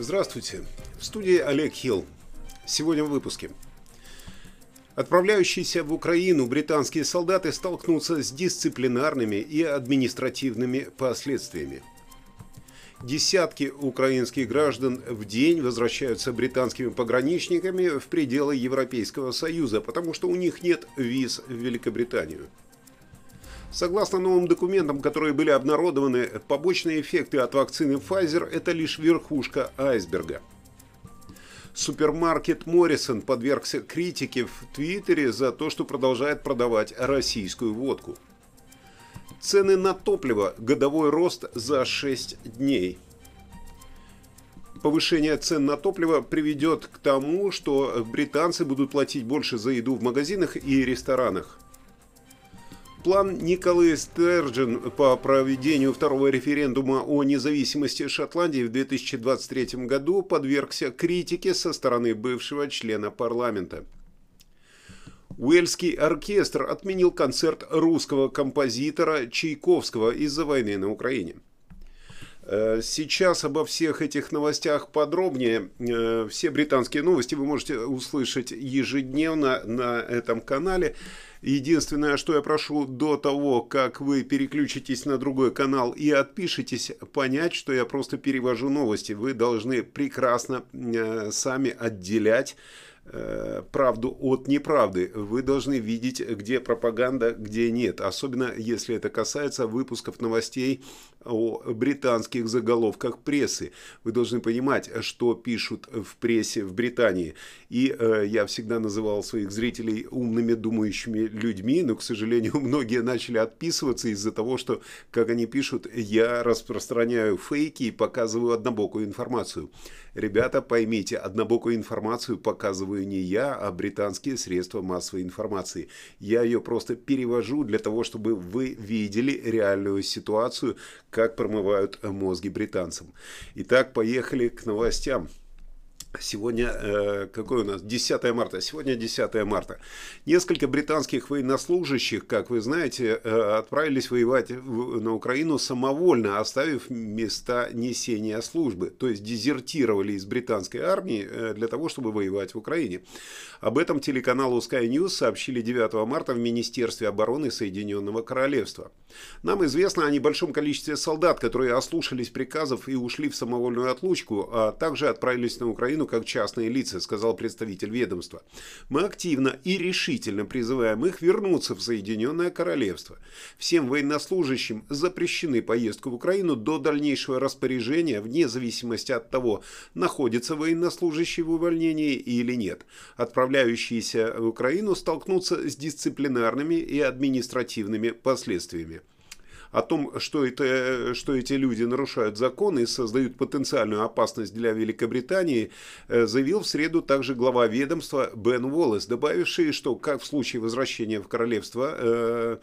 Здравствуйте. В студии Олег Хилл. Сегодня в выпуске. Отправляющиеся в Украину британские солдаты столкнутся с дисциплинарными и административными последствиями. Десятки украинских граждан в день возвращаются британскими пограничниками в пределы Европейского Союза, потому что у них нет виз в Великобританию. Согласно новым документам, которые были обнародованы, побочные эффекты от вакцины Pfizer – это лишь верхушка айсберга. Супермаркет Моррисон подвергся критике в Твиттере за то, что продолжает продавать российскую водку. Цены на топливо – годовой рост за 6 дней. Повышение цен на топливо приведет к тому, что британцы будут платить больше за еду в магазинах и ресторанах. План Николы Стерджин по проведению второго референдума о независимости Шотландии в 2023 году подвергся критике со стороны бывшего члена парламента. Уэльский оркестр отменил концерт русского композитора Чайковского из-за войны на Украине. Э, сейчас обо всех этих новостях подробнее. Э, все британские новости вы можете услышать ежедневно на этом канале. Единственное, что я прошу до того, как вы переключитесь на другой канал и отпишитесь, понять, что я просто перевожу новости. Вы должны прекрасно э, сами отделять правду от неправды. Вы должны видеть, где пропаганда, где нет. Особенно, если это касается выпусков новостей о британских заголовках прессы. Вы должны понимать, что пишут в прессе в Британии. И э, я всегда называл своих зрителей умными, думающими людьми, но, к сожалению, многие начали отписываться из-за того, что, как они пишут, я распространяю фейки и показываю однобокую информацию. Ребята, поймите, однобокую информацию показываю не я, а британские средства массовой информации. Я ее просто перевожу для того, чтобы вы видели реальную ситуацию, как промывают мозги британцам. Итак, поехали к новостям. Сегодня, э, какой у нас? 10 марта. Сегодня 10 марта. Несколько британских военнослужащих, как вы знаете, э, отправились воевать на Украину самовольно, оставив места несения службы. То есть дезертировали из британской армии э, для того, чтобы воевать в Украине. Об этом телеканалу Sky News сообщили 9 марта в Министерстве обороны Соединенного Королевства. Нам известно о небольшом количестве солдат, которые ослушались приказов и ушли в самовольную отлучку, а также отправились на Украину как частные лица, сказал представитель ведомства. Мы активно и решительно призываем их вернуться в Соединенное Королевство. Всем военнослужащим запрещены поездку в Украину до дальнейшего распоряжения, вне зависимости от того, находится военнослужащий в увольнении или нет. Отправляющиеся в Украину столкнутся с дисциплинарными и административными последствиями о том, что, это, что эти люди нарушают законы и создают потенциальную опасность для Великобритании, э, заявил в среду также глава ведомства Бен Уоллес, добавивший, что как в случае возвращения в королевство, э,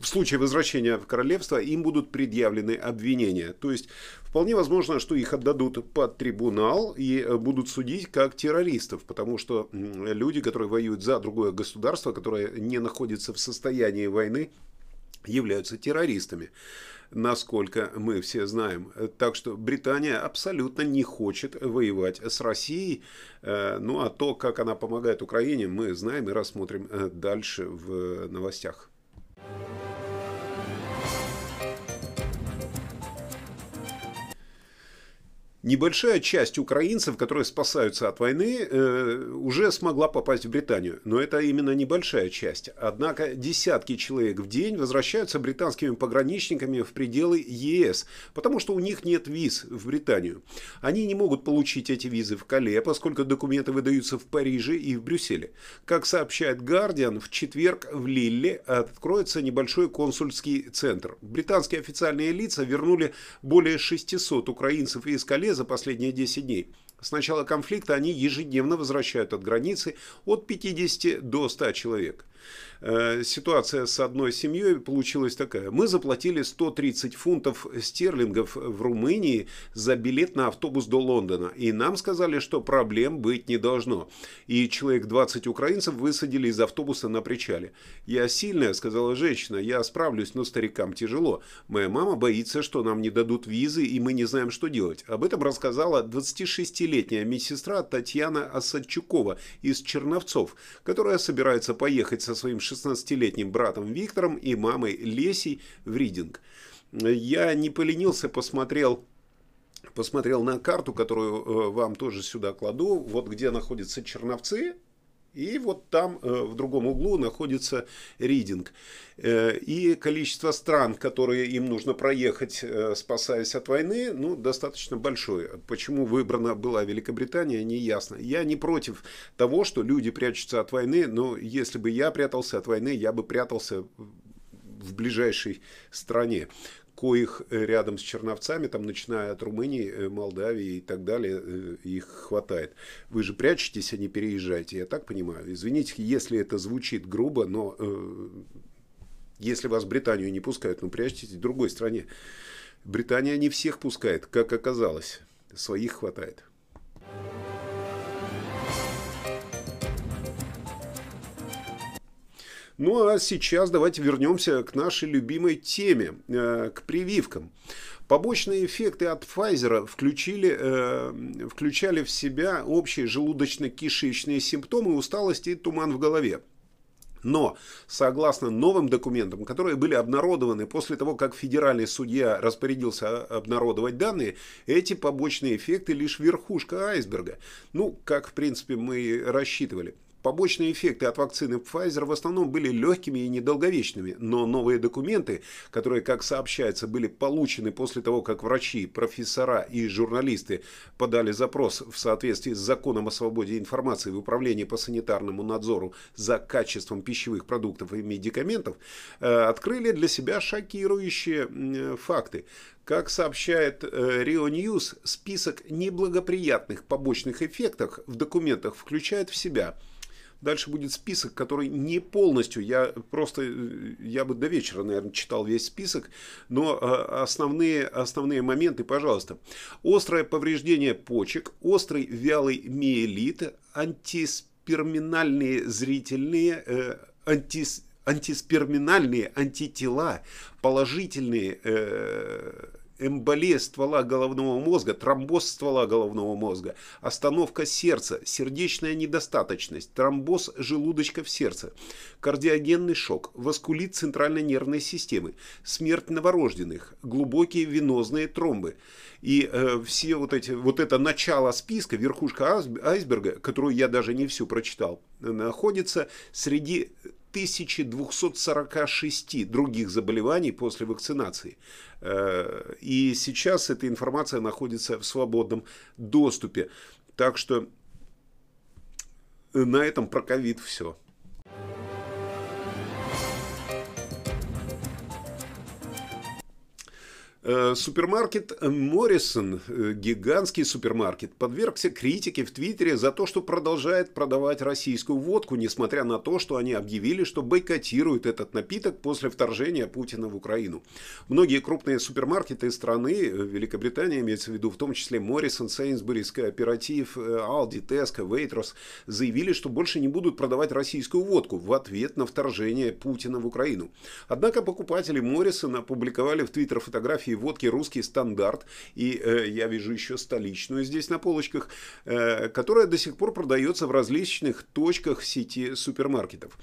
в случае возвращения в королевство им будут предъявлены обвинения. То есть вполне возможно, что их отдадут под трибунал и э, будут судить как террористов, потому что люди, которые воюют за другое государство, которое не находится в состоянии войны, являются террористами, насколько мы все знаем. Так что Британия абсолютно не хочет воевать с Россией. Э, ну а то, как она помогает Украине, мы знаем и рассмотрим э, дальше в новостях. Небольшая часть украинцев, которые спасаются от войны, э, уже смогла попасть в Британию. Но это именно небольшая часть. Однако десятки человек в день возвращаются британскими пограничниками в пределы ЕС, потому что у них нет виз в Британию. Они не могут получить эти визы в Кале, поскольку документы выдаются в Париже и в Брюсселе. Как сообщает Guardian, в четверг в Лилле откроется небольшой консульский центр. Британские официальные лица вернули более 600 украинцев из Кале за последние 10 дней. С начала конфликта они ежедневно возвращают от границы от 50 до 100 человек. Э, ситуация с одной семьей получилась такая. Мы заплатили 130 фунтов стерлингов в Румынии за билет на автобус до Лондона. И нам сказали, что проблем быть не должно. И человек 20 украинцев высадили из автобуса на причале. «Я сильная», — сказала женщина, — «я справлюсь, но старикам тяжело. Моя мама боится, что нам не дадут визы, и мы не знаем, что делать». Об этом рассказала 26-летняя медсестра Татьяна Осадчукова из Черновцов, которая собирается поехать со своим 16-летним братом Виктором и мамой Лесей в Ридинг. Я не поленился, посмотрел посмотрел на карту, которую э, вам тоже сюда кладу, вот где находятся Черновцы, и вот там э, в другом углу находится ридинг. Э, и количество стран, которые им нужно проехать, э, спасаясь от войны, ну, достаточно большое. Почему выбрана была Великобритания, не ясно. Я не против того, что люди прячутся от войны, но если бы я прятался от войны, я бы прятался в ближайшей стране коих э, рядом с Черновцами, там, начиная от Румынии, э, Молдавии и так далее, э, их хватает. Вы же прячетесь, а не переезжаете, я так понимаю. Извините, если это звучит грубо, но э, если вас в Британию не пускают, ну прячьтесь в другой стране. Британия не всех пускает, как оказалось. Своих хватает. Ну а сейчас давайте вернемся к нашей любимой теме, э, к прививкам. Побочные эффекты от Pfizer включили, э, включали в себя общие желудочно-кишечные симптомы, усталость и туман в голове. Но, согласно новым документам, которые были обнародованы после того, как федеральный судья распорядился обнародовать данные, эти побочные эффекты лишь верхушка айсберга. Ну, как, в принципе, мы и рассчитывали. Побочные эффекты от вакцины Pfizer в основном были легкими и недолговечными, но новые документы, которые, как сообщается, были получены после того, как врачи, профессора и журналисты подали запрос в соответствии с законом о свободе информации в Управлении по санитарному надзору за качеством пищевых продуктов и медикаментов, э, открыли для себя шокирующие факты. Как сообщает Rio э, News, список неблагоприятных побочных эффектов в документах включает в себя – Дальше будет список, который не полностью, я просто, э, я бы до вечера, наверное, читал весь список, но э, основные, основные моменты, пожалуйста. Острое повреждение почек, острый вялый миелит, антисперминальные зрительные, э, антис, антисперминальные антитела, положительные э, эмболия ствола головного мозга, тромбоз ствола головного мозга, остановка сердца, сердечная недостаточность, тромбоз желудочка в сердце, кардиогенный шок, васкулит центральной нервной системы, смерть новорожденных, глубокие венозные тромбы. И э, все вот эти, вот это начало списка, верхушка айсберга, которую я даже не всю прочитал, находится среди 1246 других заболеваний после вакцинации. Э, и сейчас эта информация находится в свободном доступе. Так что на этом про ковид все. Супермаркет Моррисон, э, гигантский супермаркет, подвергся критике в Твиттере за то, что продолжает продавать российскую водку, несмотря на то, что они объявили, что бойкотируют этот напиток после вторжения Путина в Украину. Многие крупные супермаркеты страны, э, Великобритания имеется в виду, в том числе Моррисон, Сейнсбурис, Кооператив, Алди, Теско, Вейтрос, заявили, что больше не будут продавать российскую водку в ответ на вторжение Путина в Украину. Однако покупатели Моррисона опубликовали в Твиттер фотографии и водки русский стандарт, и э, я вижу еще столичную здесь на полочках, э, которая до сих пор продается в различных точках сети супермаркетов.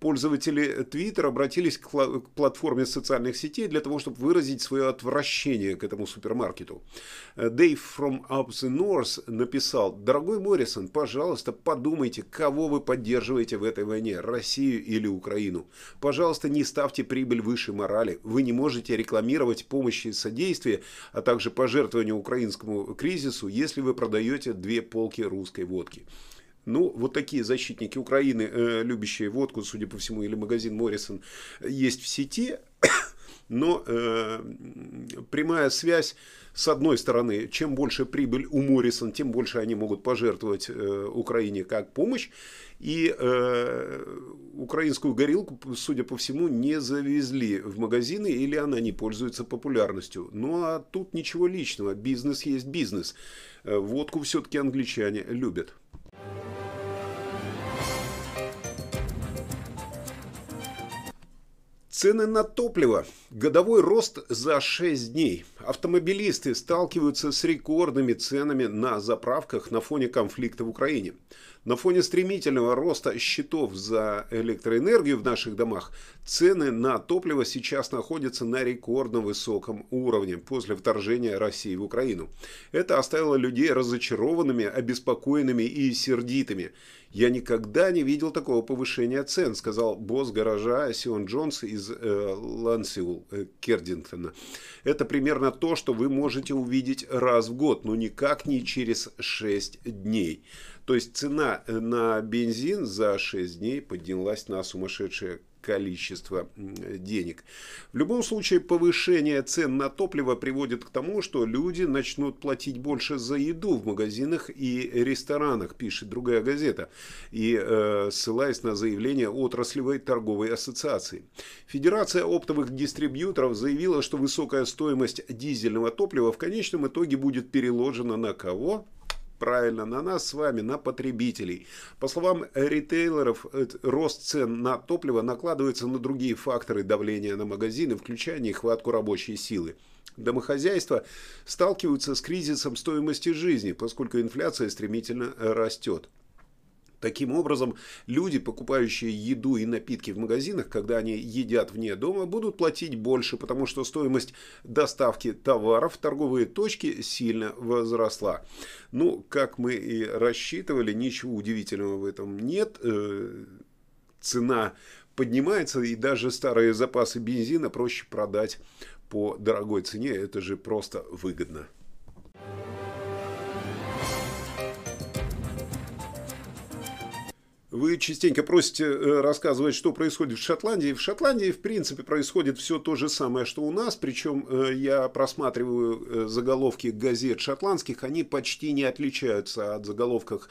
Пользователи Twitter обратились к, к платформе социальных сетей для того, чтобы выразить свое отвращение к этому супермаркету. Дэйв from Up the North написал, «Дорогой Моррисон, пожалуйста, подумайте, кого вы поддерживаете в этой войне, Россию или Украину. Пожалуйста, не ставьте прибыль выше морали. Вы не можете рекламировать помощь содействие, а также пожертвование украинскому кризису, если вы продаете две полки русской водки. Ну, вот такие защитники Украины, э, любящие водку, судя по всему, или магазин Моррисон, есть в сети. Но э, прямая связь, с одной стороны, чем больше прибыль у Моррисон, тем больше они могут пожертвовать э, Украине как помощь. И э, украинскую горилку, судя по всему, не завезли в магазины или она не пользуется популярностью. Ну а тут ничего личного, бизнес есть бизнес. Э, водку все-таки англичане любят. Цены на топливо. Годовой рост за 6 дней. Автомобилисты сталкиваются с рекордными ценами на заправках на фоне конфликта в Украине. На фоне стремительного роста счетов за электроэнергию в наших домах цены на топливо сейчас находятся на рекордно высоком уровне после вторжения России в Украину. Это оставило людей разочарованными, обеспокоенными и сердитыми. «Я никогда не видел такого повышения цен», сказал босс гаража Сион Джонс из э, Лансиул, э, Кердингтона. Это примерно то, что вы можете увидеть раз в год, но никак не через 6 дней. То есть цена э, на бензин за 6 дней поднялась на сумасшедшее количество денег. В любом случае, повышение цен на топливо приводит к тому, что люди начнут платить больше за еду в магазинах и ресторанах, пишет другая газета, и э, ссылаясь на заявление отраслевой торговой ассоциации. Федерация оптовых дистрибьюторов заявила, что высокая стоимость дизельного топлива в конечном итоге будет переложена на кого? Правильно, на нас с вами, на потребителей. По словам ритейлеров, рост цен на топливо накладывается на другие факторы давления на магазины, включая нехватку рабочей силы. Домохозяйства сталкиваются с кризисом стоимости жизни, поскольку инфляция стремительно растет. Таким образом, люди, покупающие еду и напитки в магазинах, когда они едят вне дома, будут платить больше, потому что стоимость доставки товаров в торговые точки сильно возросла. Ну, как мы и рассчитывали, ничего удивительного в этом нет. Э, цена поднимается, и даже старые запасы бензина проще продать по дорогой цене. Это же просто выгодно. Вы частенько просите э, рассказывать, что происходит в Шотландии. В Шотландии, в принципе, происходит все то же самое, что у нас. Причем э, я просматриваю э, заголовки газет шотландских. Они почти не отличаются от заголовков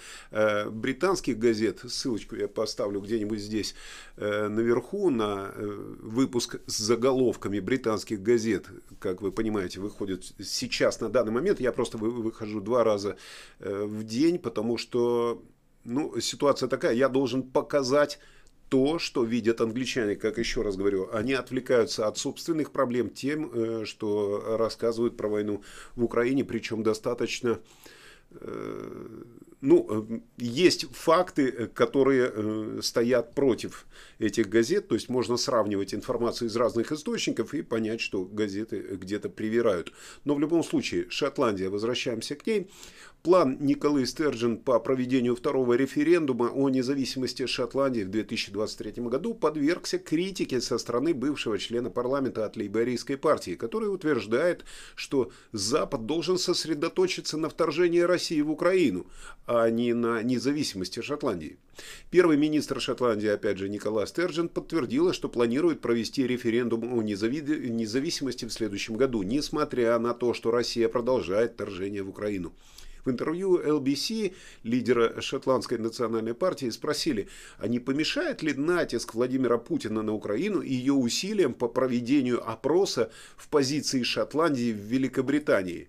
британских газет. Ссылочку я поставлю где-нибудь здесь наверху на выпуск с заголовками британских газет. Как вы понимаете, выходит сейчас на данный момент. Я просто выхожу два раза в день, потому что ну, ситуация такая, я должен показать то, что видят англичане, как еще раз говорю, они отвлекаются от собственных проблем тем, э, что рассказывают про войну в Украине, причем достаточно э, ну, э, есть факты, которые стоят против этих газет, то есть можно сравнивать информацию из разных источников и понять, что газеты где-то привирают. Но в любом случае, Шотландия, возвращаемся к ней, План Николы Стерджин по проведению второго референдума о независимости Шотландии в 2023 году подвергся критике со стороны бывшего члена парламента от лейбористской партии, который утверждает, что Запад должен сосредоточиться на вторжении России в Украину, а не на независимости Шотландии. Первый министр Шотландии, опять же, Никола Стерджин, подтвердила, что планирует провести референдум о независимости в следующем году, несмотря на то, что Россия продолжает вторжение в Украину. В интервью LBC лидера шотландской национальной партии спросили, а не помешает ли натиск Владимира Путина на Украину и ее усилиям по проведению опроса в позиции Шотландии в Великобритании.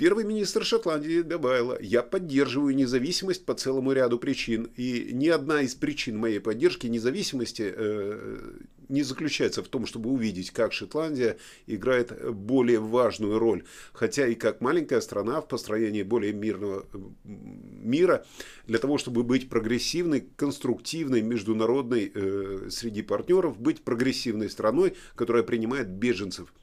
Первый министр Шотландии добавила, я поддерживаю независимость по целому ряду причин. И ни одна из причин моей поддержки независимости э, не заключается в том, чтобы увидеть, как Шотландия играет более важную роль. Хотя и как маленькая страна в построении более мирного мира, для того, чтобы быть прогрессивной, конструктивной, международной э, среди партнеров, быть прогрессивной страной, которая принимает беженцев.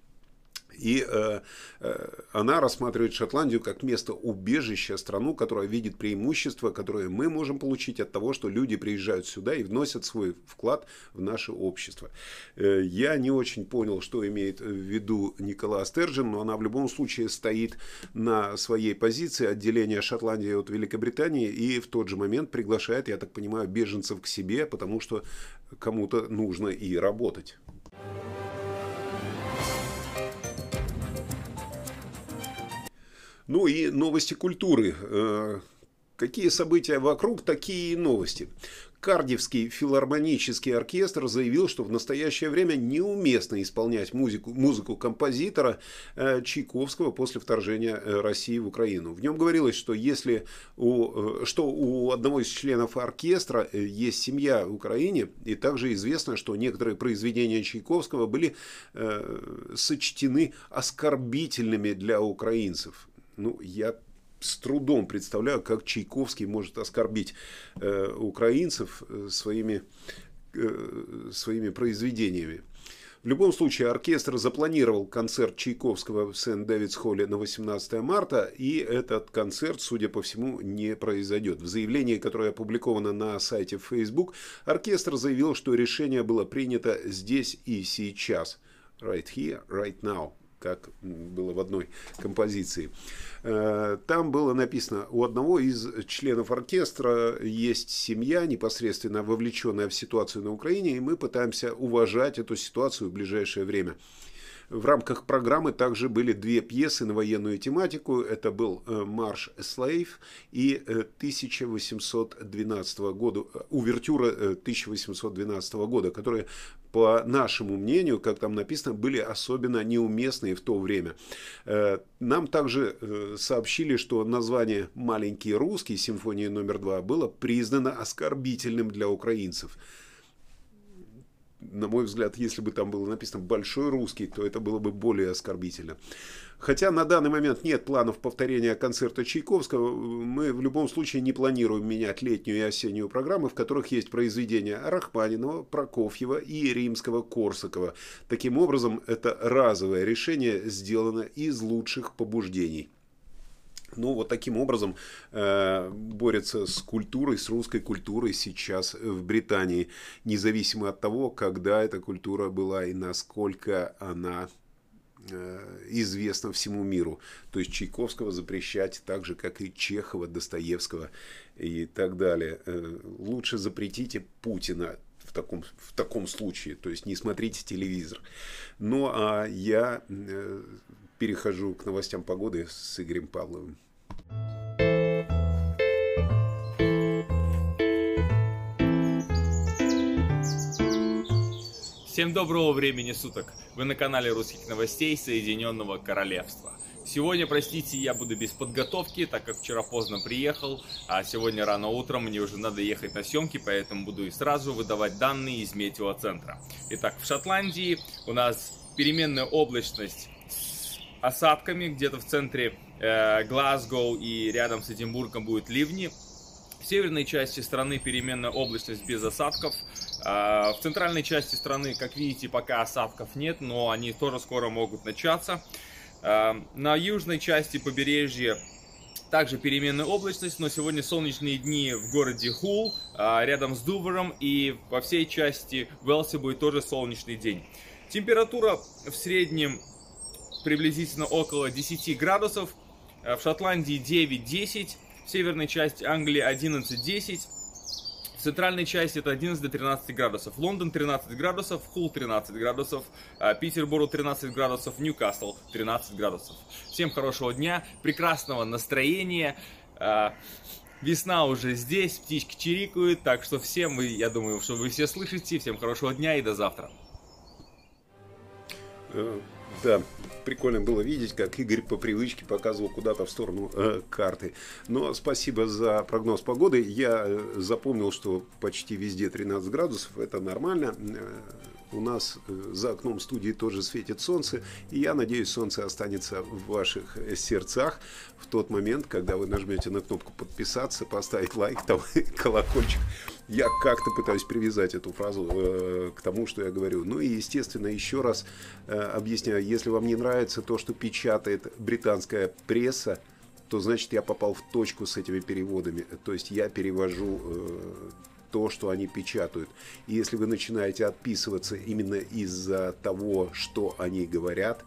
И э, э, она рассматривает Шотландию как место убежища, страну, которая видит преимущества, которые мы можем получить от того, что люди приезжают сюда и вносят свой вклад в наше общество. Э, я не очень понял, что имеет в виду Никола Стержин, но она в любом случае стоит на своей позиции отделения Шотландии от Великобритании и в тот же момент приглашает, я так понимаю, беженцев к себе, потому что кому-то нужно и работать. Ну и новости культуры. Э, какие события вокруг, такие и новости. Кардивский филармонический оркестр заявил, что в настоящее время неуместно исполнять музыку, музыку композитора э, Чайковского после вторжения э, России в Украину. В нем говорилось, что если у, что у одного из членов оркестра есть семья в Украине, и также известно, что некоторые произведения Чайковского были сочтены оскорбительными для украинцев. Ну, я с трудом представляю, как Чайковский может оскорбить э, украинцев э, своими, э, своими произведениями. В любом случае, оркестр запланировал концерт Чайковского в Сент-Дэвидс-Холле на 18 марта, и этот концерт, судя по всему, не произойдет. В заявлении, которое опубликовано на сайте Facebook, оркестр заявил, что решение было принято здесь и сейчас. Right here, right now как было в одной композиции. Э, там было написано, у одного из членов оркестра есть семья, непосредственно вовлеченная в ситуацию на Украине, и мы пытаемся уважать эту ситуацию в ближайшее время. В рамках программы также были две пьесы на военную тематику. Это был э, «Марш Слейв» и 1812 э, года, увертюра 1812 года, которые по нашему мнению, как там написано, были особенно неуместные в то время. Э, нам также э, сообщили, что название «Маленький русский» симфонии номер два было признано оскорбительным для украинцев на мой взгляд, если бы там было написано «большой русский», то это было бы более оскорбительно. Хотя на данный момент нет планов повторения концерта Чайковского, мы в любом случае не планируем менять летнюю и осеннюю программы, в которых есть произведения Рахманинова, Прокофьева и Римского-Корсакова. Таким образом, это разовое решение сделано из лучших побуждений. Ну, вот таким образом э, борется с культурой, с русской культурой сейчас в Британии, независимо от того, когда эта культура была и насколько она э, известна всему миру. То есть Чайковского запрещать так же, как и Чехова, Достоевского и так далее. Э, лучше запретите Путина в таком, в таком случае, то есть не смотрите телевизор. Ну, а я э, перехожу к новостям погоды с Игорем Павловым. Всем доброго времени суток! Вы на канале русских новостей Соединенного Королевства. Сегодня, простите, я буду без подготовки, так как вчера поздно приехал, а сегодня рано утром мне уже надо ехать на съемки, поэтому буду и сразу выдавать данные из метеоцентра. Итак, в Шотландии у нас переменная облачность осадками, где-то в центре э, и рядом с Эдинбургом будут ливни. В северной части страны переменная облачность без осадков. Э, в центральной части страны, как видите, пока осадков нет, но они тоже скоро могут начаться. Э, на южной части побережья также переменная облачность, но сегодня солнечные дни в городе Хул, э, рядом с Дувером, и по всей части Велси будет тоже солнечный день. Температура в среднем приблизительно около 10 градусов. Э, в Шотландии 9-10, в северной части Англии 11-10, в центральной части это 11 до 13 градусов. Лондон 13 градусов, Хул 13 градусов, э, Петербург 13 градусов, Ньюкасл 13 градусов. Всем хорошего дня, прекрасного настроения. Э, весна уже здесь, птички чирикают, так что всем, вы, я думаю, что вы все слышите. Всем хорошего дня и до завтра. Да, прикольно было видеть, как Игорь по привычке показывал куда-то в сторону э, карты. Но спасибо за прогноз погоды. Я э, запомнил, что почти везде 13 градусов. Это нормально. Э, у нас э, за окном студии тоже светит солнце, и я надеюсь, солнце останется в ваших сердцах в тот момент, когда вы нажмете на кнопку подписаться, поставить лайк, там колокольчик. Я как-то пытаюсь привязать эту фразу э, к тому, что я говорю. Ну и, естественно, еще раз э, объясняю, если вам не нравится то, что печатает британская пресса, то значит я попал в точку с этими переводами. То есть я перевожу э, то, что они печатают. И если вы начинаете отписываться именно из-за того, что они говорят,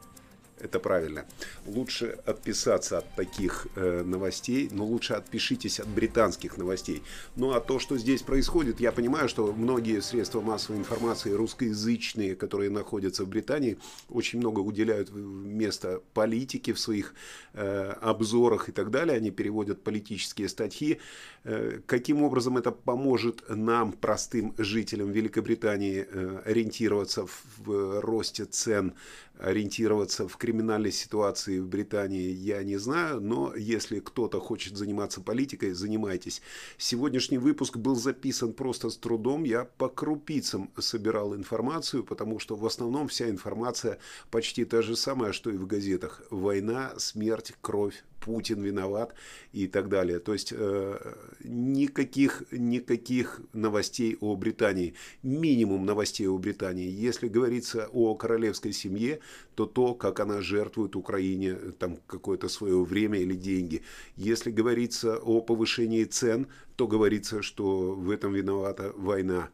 это правильно. Лучше отписаться от таких э, новостей, но лучше отпишитесь от британских новостей. Ну а то, что здесь происходит, я понимаю, что многие средства массовой информации русскоязычные, которые находятся в Британии, очень много уделяют место политике в своих э, обзорах и так далее. Они переводят политические статьи. Э, каким образом это поможет нам, простым жителям Великобритании, э, ориентироваться в, в росте цен ориентироваться в криминальной ситуации в Британии, я не знаю, но если кто-то хочет заниматься политикой, занимайтесь. Сегодняшний выпуск был записан просто с трудом, я по крупицам собирал информацию, потому что в основном вся информация почти та же самая, что и в газетах. Война, смерть, кровь, Путин виноват и так далее. То есть э, никаких, никаких новостей о Британии, минимум новостей о Британии. Если говорится о королевской семье, то то, как она жертвует Украине там какое-то свое время или деньги. Если говорится о повышении цен, то говорится, что в этом виновата война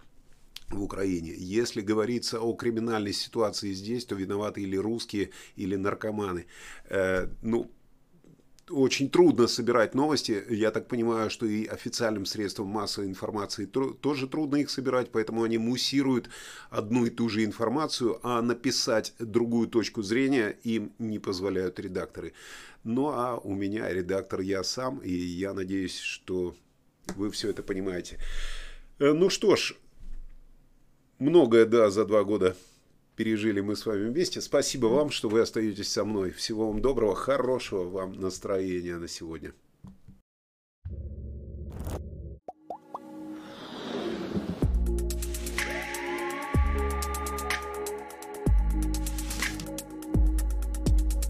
в Украине. Если говорится о криминальной ситуации здесь, то виноваты или русские, или наркоманы. Э, ну, очень трудно собирать новости. Я так понимаю, что и официальным средствам массовой информации тоже трудно их собирать, поэтому они муссируют одну и ту же информацию, а написать другую точку зрения им не позволяют редакторы. Ну а у меня редактор я сам, и я надеюсь, что вы все это понимаете. Э, ну что ж, многое, да, за два года пережили мы с вами вместе. Спасибо вам, что вы остаетесь со мной. Всего вам доброго, хорошего вам настроения на сегодня.